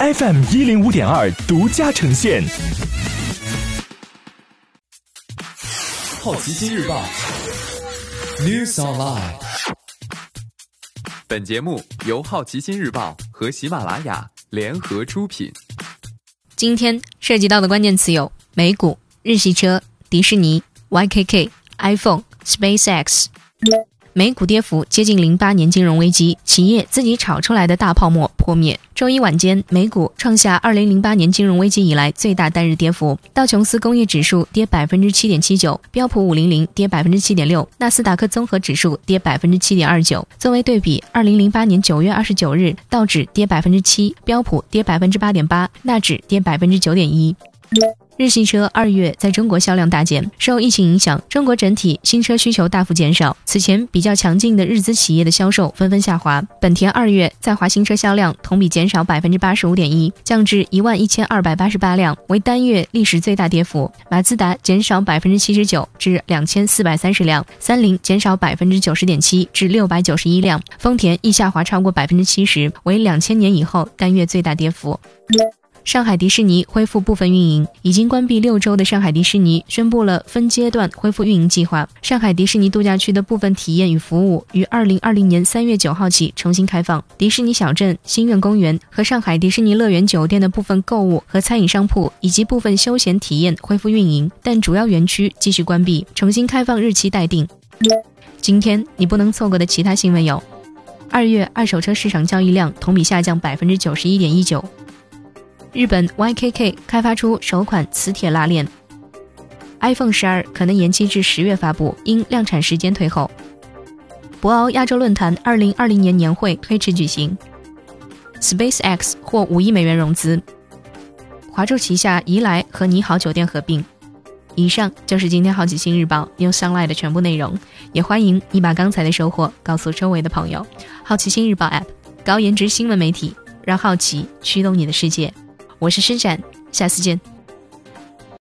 FM 一零五点二独家呈现。好奇心日报，News Online。本节目由好奇心日报和喜马拉雅联合出品。今天涉及到的关键词有美股、日系车、迪士尼、YKK、iPhone、SpaceX。美股跌幅接近零八年金融危机，企业自己炒出来的大泡沫破灭。周一晚间，美股创下二零零八年金融危机以来最大单日跌幅，道琼斯工业指数跌百分之七点七九，标普五零零跌百分之七点六，纳斯达克综合指数跌百分之七点二九。作为对比，二零零八年九月二十九日，道指跌百分之七，标普跌百分之八点八，纳指跌百分之九点一。日系车二月在中国销量大减，受疫情影响，中国整体新车需求大幅减少。此前比较强劲的日资企业的销售纷纷下滑。本田二月在华新车销量同比减少百分之八十五点一，降至一万一千二百八十八辆，为单月历史最大跌幅。马自达减少百分之七十九至两千四百三十辆，三菱减少百分之九十点七至六百九十一辆，丰田亦下滑超过百分之七十，为两千年以后单月最大跌幅。上海迪士尼恢复部分运营，已经关闭六周的上海迪士尼宣布了分阶段恢复运营计划。上海迪士尼度假区的部分体验与服务于二零二零年三月九号起重新开放。迪士尼小镇、星愿公园和上海迪士尼乐园酒店的部分购物和餐饮商铺以及部分休闲体验恢复运营，但主要园区继续关闭。重新开放日期待定。今天你不能错过的其他新闻有：二月二手车市场交易量同比下降百分之九十一点一九。日本 YKK 开发出首款磁铁拉链，iPhone 十二可能延期至十月发布，因量产时间推后。博鳌亚洲论坛二零二零年年会推迟举行。SpaceX 获五亿美元融资。华住旗下宜来和你好酒店合并。以上就是今天好奇心日报 New Sunlight 的全部内容，也欢迎你把刚才的收获告诉周围的朋友。好奇心日报 App，高颜值新闻媒体，让好奇驱动你的世界。我是施展，下次见。